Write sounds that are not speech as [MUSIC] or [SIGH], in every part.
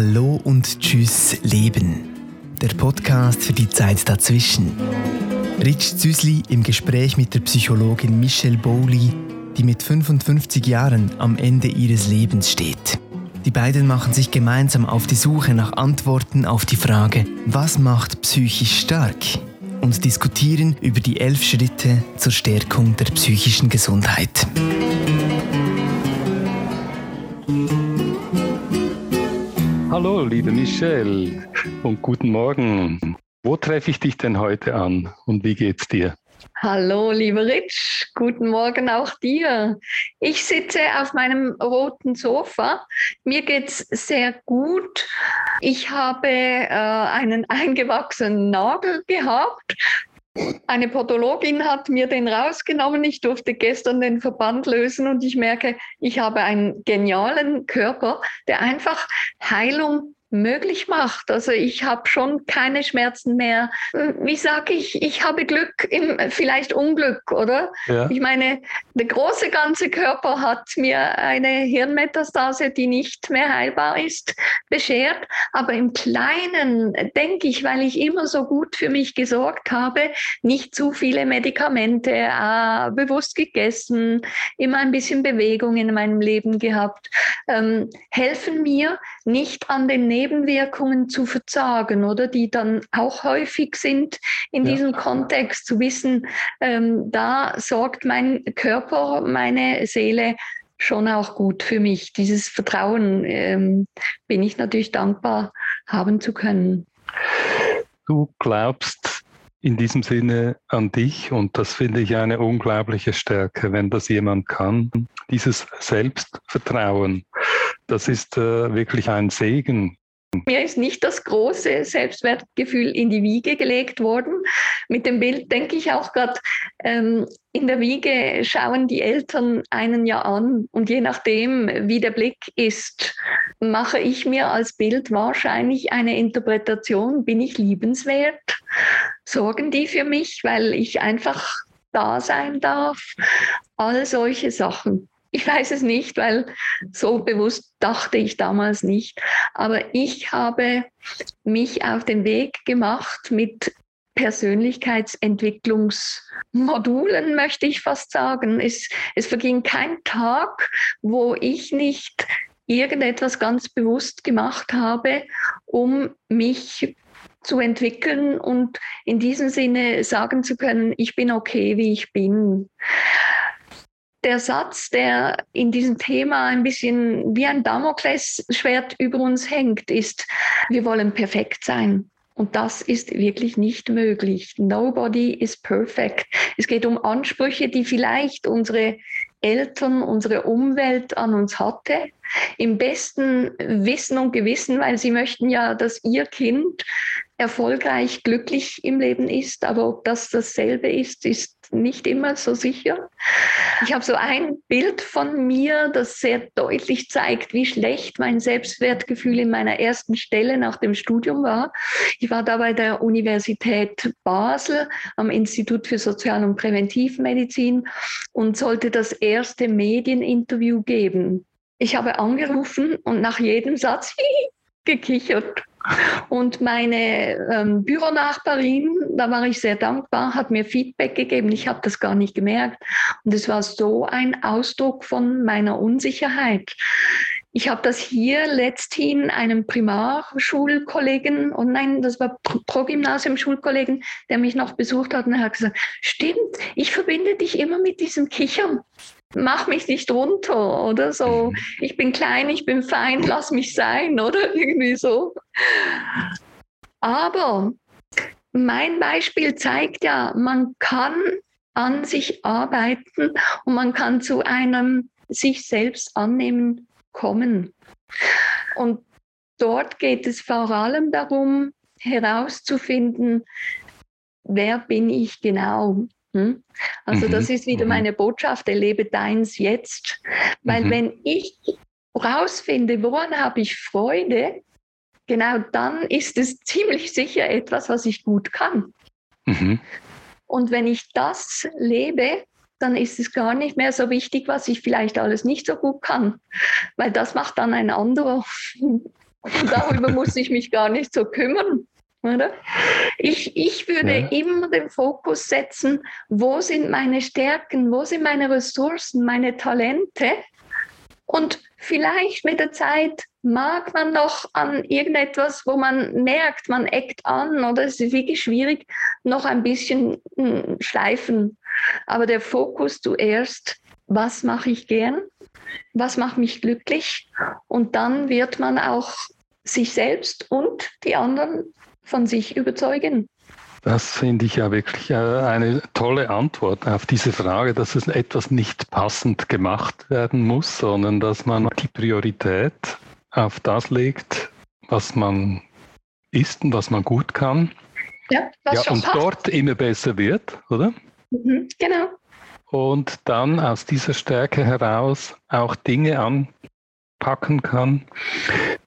Hallo und Tschüss Leben. Der Podcast für die Zeit dazwischen. Rich Züsli im Gespräch mit der Psychologin Michelle Bowley, die mit 55 Jahren am Ende ihres Lebens steht. Die beiden machen sich gemeinsam auf die Suche nach Antworten auf die Frage, was macht psychisch stark? und diskutieren über die elf Schritte zur Stärkung der psychischen Gesundheit. Hallo, liebe Michelle und guten Morgen. Wo treffe ich dich denn heute an und wie geht's dir? Hallo, lieber Rich. Guten Morgen auch dir. Ich sitze auf meinem roten Sofa. Mir geht's sehr gut. Ich habe äh, einen [LAUGHS] eingewachsenen Nagel gehabt eine Podologin hat mir den rausgenommen. Ich durfte gestern den Verband lösen und ich merke, ich habe einen genialen Körper, der einfach Heilung möglich macht. Also ich habe schon keine Schmerzen mehr. Wie sage ich, ich habe Glück im vielleicht Unglück, oder? Ja. Ich meine, der große ganze Körper hat mir eine Hirnmetastase, die nicht mehr heilbar ist, beschert. Aber im Kleinen denke ich, weil ich immer so gut für mich gesorgt habe, nicht zu viele Medikamente, äh, bewusst gegessen, immer ein bisschen Bewegung in meinem Leben gehabt, ähm, helfen mir nicht an den Nebenwirkungen zu verzagen, oder die dann auch häufig sind in ja. diesem Kontext, zu wissen, ähm, da sorgt mein Körper, meine Seele schon auch gut für mich. Dieses Vertrauen ähm, bin ich natürlich dankbar haben zu können. Du glaubst in diesem Sinne an dich und das finde ich eine unglaubliche Stärke, wenn das jemand kann. Dieses Selbstvertrauen, das ist äh, wirklich ein Segen mir ist nicht das große Selbstwertgefühl in die Wiege gelegt worden. Mit dem Bild denke ich auch gerade, ähm, in der Wiege schauen die Eltern einen ja an und je nachdem, wie der Blick ist, mache ich mir als Bild wahrscheinlich eine Interpretation, bin ich liebenswert? Sorgen die für mich, weil ich einfach da sein darf? All solche Sachen. Ich weiß es nicht, weil so bewusst dachte ich damals nicht. Aber ich habe mich auf den Weg gemacht mit Persönlichkeitsentwicklungsmodulen, möchte ich fast sagen. Es, es verging kein Tag, wo ich nicht irgendetwas ganz bewusst gemacht habe, um mich zu entwickeln und in diesem Sinne sagen zu können, ich bin okay, wie ich bin der Satz, der in diesem Thema ein bisschen wie ein Damoklesschwert über uns hängt, ist, wir wollen perfekt sein. Und das ist wirklich nicht möglich. Nobody is perfect. Es geht um Ansprüche, die vielleicht unsere Eltern, unsere Umwelt an uns hatte. Im besten Wissen und Gewissen, weil sie möchten ja, dass ihr Kind erfolgreich, glücklich im Leben ist. Aber ob das dasselbe ist, ist nicht immer so sicher. Ich habe so ein Bild von mir, das sehr deutlich zeigt, wie schlecht mein Selbstwertgefühl in meiner ersten Stelle nach dem Studium war. Ich war da bei der Universität Basel am Institut für Sozial- und Präventivmedizin und sollte das erste Medieninterview geben. Ich habe angerufen und nach jedem Satz [LAUGHS] gekichert. Und meine ähm, Büronachbarin, da war ich sehr dankbar, hat mir Feedback gegeben. Ich habe das gar nicht gemerkt. Und es war so ein Ausdruck von meiner Unsicherheit. Ich habe das hier letzthin einem Primarschulkollegen, und nein, das war Pro-Gymnasium-Schulkollegen, der mich noch besucht hat und er hat gesagt, stimmt, ich verbinde dich immer mit diesem Kichern mach mich nicht runter oder so. Mhm. Ich bin klein, ich bin fein, lass mich sein oder [LAUGHS] irgendwie so. Aber mein Beispiel zeigt ja, man kann an sich arbeiten und man kann zu einem sich selbst annehmen kommen. Und dort geht es vor allem darum, herauszufinden, wer bin ich genau? Hm? Also mhm. das ist wieder mhm. meine Botschaft, erlebe deins jetzt. Weil mhm. wenn ich rausfinde, woran habe ich Freude, genau dann ist es ziemlich sicher etwas, was ich gut kann. Mhm. Und wenn ich das lebe, dann ist es gar nicht mehr so wichtig, was ich vielleicht alles nicht so gut kann, weil das macht dann ein anderer. [LAUGHS] Und darüber muss ich mich gar nicht so kümmern. Oder? Ich, ich würde ja. immer den Fokus setzen, wo sind meine Stärken, wo sind meine Ressourcen, meine Talente. Und vielleicht mit der Zeit mag man noch an irgendetwas, wo man merkt, man eckt an oder es ist wirklich schwierig, noch ein bisschen hm, schleifen. Aber der Fokus zuerst, was mache ich gern, was macht mich glücklich und dann wird man auch sich selbst und die anderen von sich überzeugen. Das finde ich ja wirklich äh, eine tolle Antwort auf diese Frage, dass es etwas nicht passend gemacht werden muss, sondern dass man die Priorität auf das legt, was man ist und was man gut kann. Ja, was ja und passt. dort immer besser wird, oder? Mhm, genau. Und dann aus dieser Stärke heraus auch Dinge anpacken kann,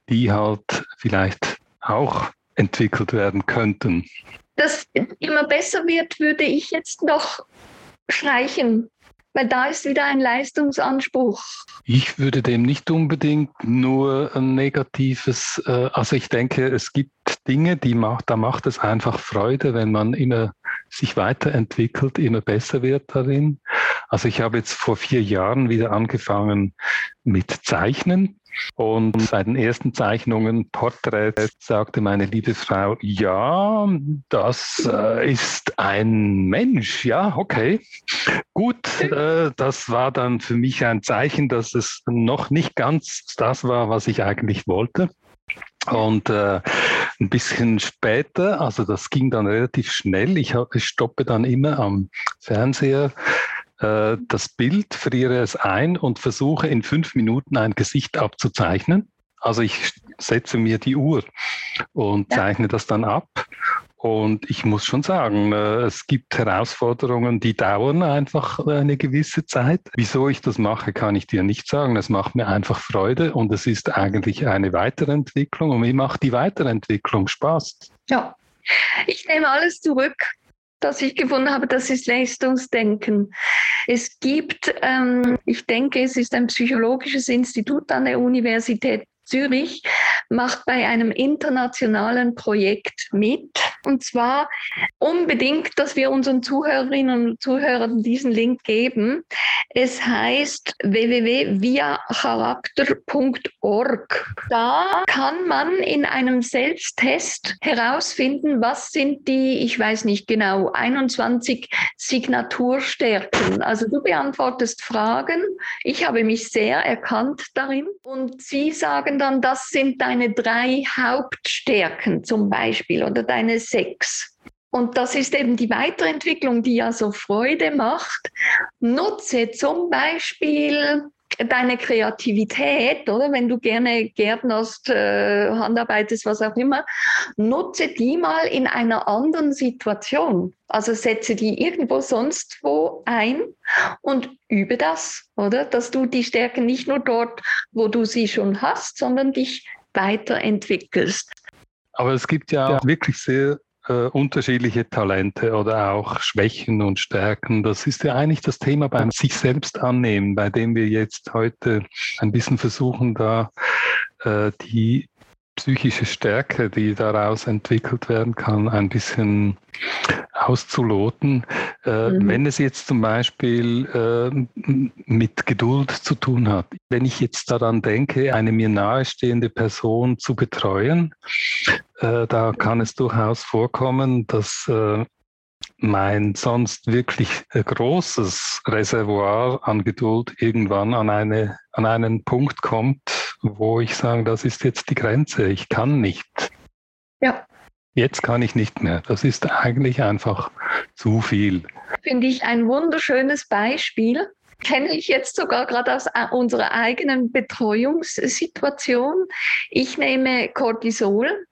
die halt vielleicht auch entwickelt werden könnten. Das immer besser wird, würde ich jetzt noch streichen. Weil da ist wieder ein Leistungsanspruch. Ich würde dem nicht unbedingt nur ein negatives, äh, also ich denke, es gibt Dinge, die macht, da macht es einfach Freude, wenn man immer sich weiterentwickelt, immer besser wird darin. Also ich habe jetzt vor vier Jahren wieder angefangen mit Zeichnen. Und bei den ersten Zeichnungen, Porträts, sagte meine liebe Frau, ja, das äh, ist ein Mensch, ja, okay. Gut, äh, das war dann für mich ein Zeichen, dass es noch nicht ganz das war, was ich eigentlich wollte. Und äh, ein bisschen später, also das ging dann relativ schnell, ich, ich stoppe dann immer am Fernseher äh, das Bild, friere es ein und versuche in fünf Minuten ein Gesicht abzuzeichnen. Also ich setze mir die Uhr und zeichne das dann ab. Und ich muss schon sagen, äh, es gibt Herausforderungen, die dauern einfach eine gewisse Zeit. Wieso ich das mache, kann ich dir nicht sagen. Es macht mir einfach Freude und es ist eigentlich eine Weiterentwicklung und mir macht die Weiterentwicklung Spaß. Ja, ich nehme alles zurück das ich gefunden habe, das ist Leistungsdenken. Es gibt, ähm, ich denke, es ist ein psychologisches Institut an der Universität Zürich macht bei einem internationalen Projekt mit. Und zwar unbedingt, dass wir unseren Zuhörerinnen und Zuhörern diesen Link geben. Es heißt www.viacharakter.org. Da kann man in einem Selbsttest herausfinden, was sind die, ich weiß nicht genau, 21 Signaturstärken. Also du beantwortest Fragen. Ich habe mich sehr erkannt darin. Und sie sagen dann, das sind deine drei Hauptstärken zum Beispiel oder deine sechs. Und das ist eben die Weiterentwicklung, die ja so Freude macht. Nutze zum Beispiel deine Kreativität, oder wenn du gerne gärtnerst, äh, handarbeitest, was auch immer, nutze die mal in einer anderen Situation. Also setze die irgendwo sonst wo ein und übe das, oder? Dass du die Stärken nicht nur dort, wo du sie schon hast, sondern dich weiterentwickelst. Aber es gibt ja, ja. wirklich sehr äh, unterschiedliche Talente oder auch Schwächen und Stärken. Das ist ja eigentlich das Thema beim sich selbst annehmen, bei dem wir jetzt heute ein bisschen versuchen, da äh, die psychische Stärke, die daraus entwickelt werden kann, ein bisschen auszuloten. Äh, mhm. Wenn es jetzt zum Beispiel äh, mit Geduld zu tun hat, wenn ich jetzt daran denke, eine mir nahestehende Person zu betreuen, äh, da kann es durchaus vorkommen, dass äh, mein sonst wirklich großes Reservoir an Geduld irgendwann an, eine, an einen Punkt kommt, wo ich sage, das ist jetzt die Grenze, ich kann nicht. Ja. Jetzt kann ich nicht mehr. Das ist eigentlich einfach zu viel. Finde ich ein wunderschönes Beispiel. Kenne ich jetzt sogar gerade aus äh, unserer eigenen Betreuungssituation. Ich nehme Cortisol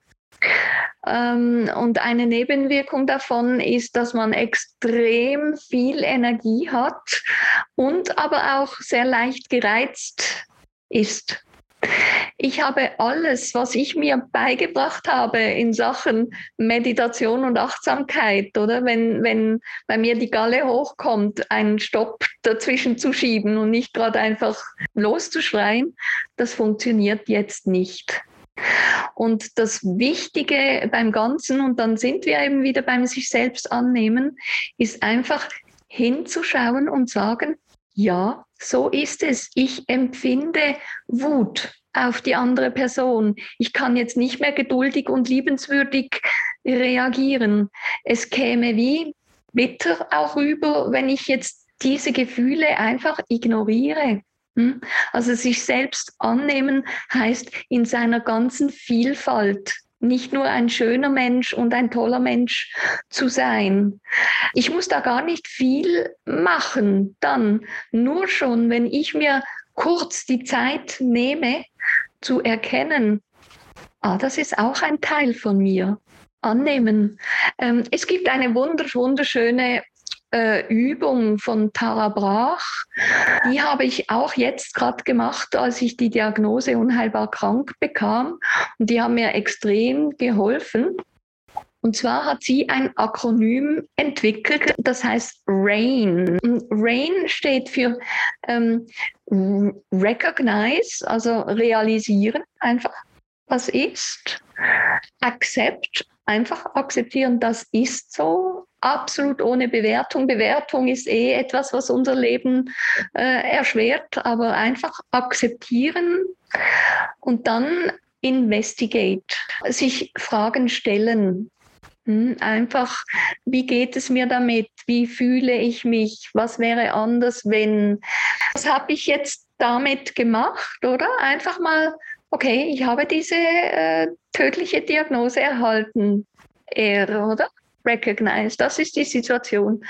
ähm, und eine Nebenwirkung davon ist, dass man extrem viel Energie hat und aber auch sehr leicht gereizt ist. Ich habe alles, was ich mir beigebracht habe in Sachen Meditation und Achtsamkeit, oder wenn, wenn bei mir die Galle hochkommt, einen Stopp dazwischen zu schieben und nicht gerade einfach loszuschreien, das funktioniert jetzt nicht. Und das Wichtige beim Ganzen, und dann sind wir eben wieder beim sich selbst annehmen, ist einfach hinzuschauen und sagen, ja, so ist es. Ich empfinde Wut auf die andere Person. Ich kann jetzt nicht mehr geduldig und liebenswürdig reagieren. Es käme wie bitter auch rüber, wenn ich jetzt diese Gefühle einfach ignoriere. Hm? Also sich selbst annehmen heißt in seiner ganzen Vielfalt nicht nur ein schöner Mensch und ein toller Mensch zu sein. Ich muss da gar nicht viel machen. Dann nur schon, wenn ich mir kurz die Zeit nehme, zu erkennen, ah, das ist auch ein Teil von mir. Annehmen. Ähm, es gibt eine wunderschöne äh, Übung von Tara Brach. Die habe ich auch jetzt gerade gemacht, als ich die Diagnose unheilbar krank bekam. Und die haben mir extrem geholfen. Und zwar hat sie ein Akronym entwickelt, das heißt RAIN. RAIN steht für ähm, Recognize, also realisieren einfach, was ist. Accept, einfach akzeptieren, das ist so absolut ohne Bewertung. Bewertung ist eh etwas, was unser Leben äh, erschwert, aber einfach akzeptieren und dann investigate, sich Fragen stellen. Hm, einfach, wie geht es mir damit? Wie fühle ich mich? Was wäre anders, wenn? Was habe ich jetzt damit gemacht, oder? Einfach mal, okay, ich habe diese äh, tödliche Diagnose erhalten. Er, oder? recognize, das ist die Situation.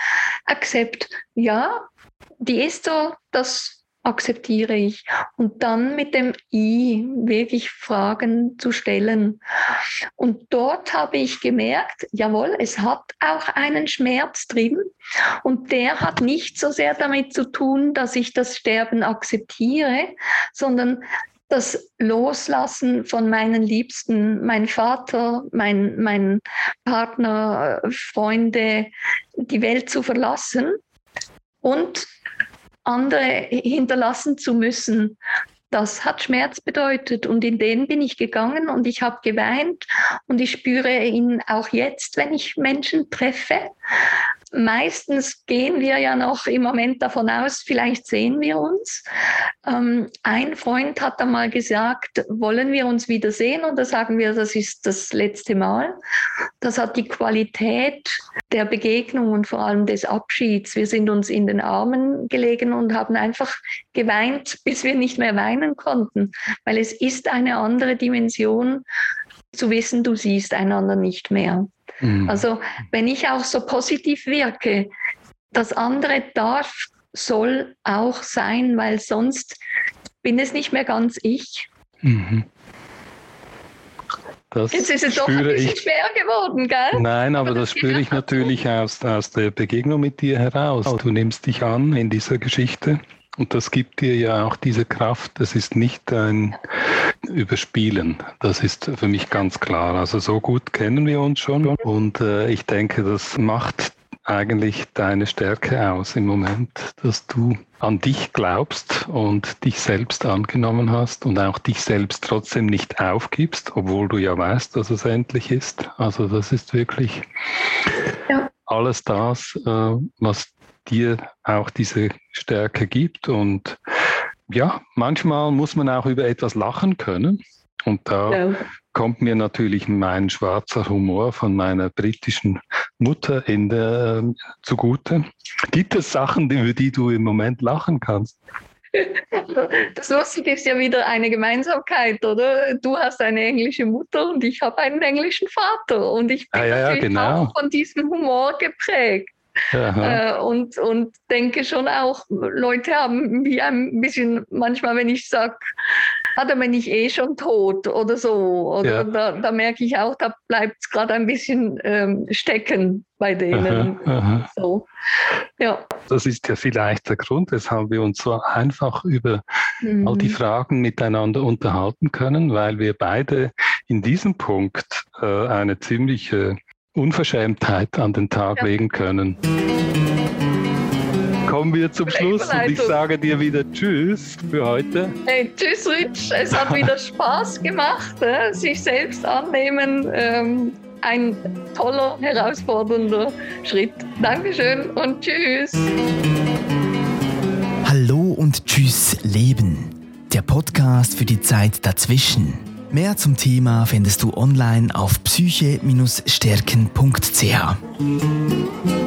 Accept, ja, die ist so, das akzeptiere ich. Und dann mit dem I wirklich Fragen zu stellen. Und dort habe ich gemerkt, jawohl, es hat auch einen Schmerz drin. Und der hat nicht so sehr damit zu tun, dass ich das Sterben akzeptiere, sondern das Loslassen von meinen Liebsten, mein Vater, mein, mein Partner, Freunde, die Welt zu verlassen und andere hinterlassen zu müssen. Das hat Schmerz bedeutet. Und in den bin ich gegangen und ich habe geweint. Und ich spüre ihn auch jetzt, wenn ich Menschen treffe meistens gehen wir ja noch im Moment davon aus, vielleicht sehen wir uns. Ähm, ein Freund hat einmal gesagt, wollen wir uns wiedersehen? Und da sagen wir, das ist das letzte Mal. Das hat die Qualität der Begegnung und vor allem des Abschieds. Wir sind uns in den Armen gelegen und haben einfach geweint, bis wir nicht mehr weinen konnten, weil es ist eine andere Dimension zu wissen, du siehst einander nicht mehr. Mhm. Also wenn ich auch so positiv wirke, das andere darf, soll auch sein, weil sonst bin es nicht mehr ganz ich. Mhm. Das Jetzt ist es doch ein bisschen ich, schwer geworden, gell? Nein, aber, aber das, das [LAUGHS] spüre ich natürlich aus, aus der Begegnung mit dir heraus. Du nimmst dich an in dieser Geschichte und das gibt dir ja auch diese Kraft. Das ist nicht ein Überspielen. Das ist für mich ganz klar. Also so gut kennen wir uns schon. Und äh, ich denke, das macht eigentlich deine Stärke aus im Moment, dass du an dich glaubst und dich selbst angenommen hast und auch dich selbst trotzdem nicht aufgibst, obwohl du ja weißt, dass es endlich ist. Also das ist wirklich ja. alles das, äh, was dir auch diese Stärke gibt. Und ja, manchmal muss man auch über etwas lachen können. Und da ja. kommt mir natürlich mein schwarzer Humor von meiner britischen Mutter in der, äh, zugute. Gibt es Sachen, über die du im Moment lachen kannst? Das Lustige ist ja wieder eine Gemeinsamkeit, oder? Du hast eine englische Mutter und ich habe einen englischen Vater und ich bin ah, ja, ja, genau. auch von diesem Humor geprägt. Äh, und, und denke schon auch, Leute haben wie ein bisschen, manchmal, wenn ich sage, ah, da bin ich eh schon tot oder so, oder ja. da, da, merke ich auch, da bleibt es gerade ein bisschen ähm, stecken bei denen. Aha, aha. So. Ja. Das ist ja vielleicht der Grund, weshalb wir uns so einfach über mhm. all die Fragen miteinander unterhalten können, weil wir beide in diesem Punkt äh, eine ziemliche Unverschämtheit an den Tag ja. legen können. kommen wir zum Schluss und ich sage dir wieder Tschüss für heute. Hey, tschüss, Rich. Es hat wieder [LAUGHS] Spaß gemacht, äh, sich selbst annehmen. Ähm, ein toller, herausfordernder Schritt. Dankeschön und tschüss. Hallo und tschüss, Leben. Der Podcast für die Zeit dazwischen. Mehr zum Thema findest du online auf psyche-stärken.ch.